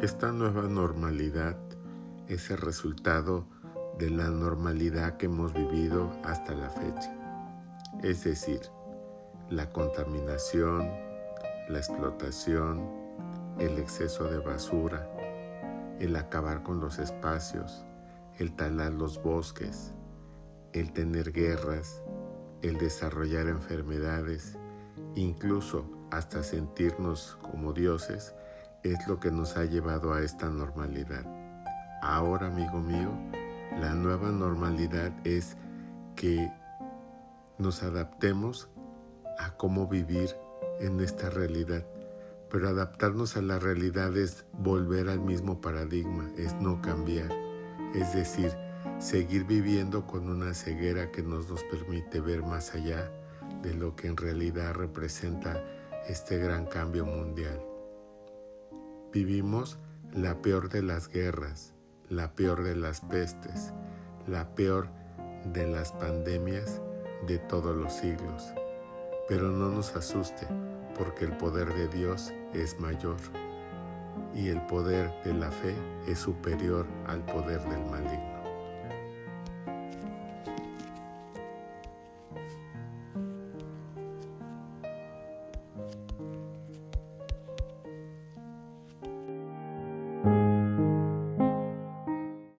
Esta nueva normalidad es el resultado de la normalidad que hemos vivido hasta la fecha. Es decir, la contaminación, la explotación, el exceso de basura, el acabar con los espacios, el talar los bosques, el tener guerras, el desarrollar enfermedades, incluso hasta sentirnos como dioses, es lo que nos ha llevado a esta normalidad. Ahora, amigo mío, la nueva normalidad es que nos adaptemos a cómo vivir en esta realidad. Pero adaptarnos a la realidad es volver al mismo paradigma, es no cambiar. Es decir, seguir viviendo con una ceguera que nos, nos permite ver más allá de lo que en realidad representa este gran cambio mundial. Vivimos la peor de las guerras, la peor de las pestes, la peor de las pandemias de todos los siglos. Pero no nos asuste, porque el poder de Dios es mayor y el poder de la fe es superior al poder del maligno.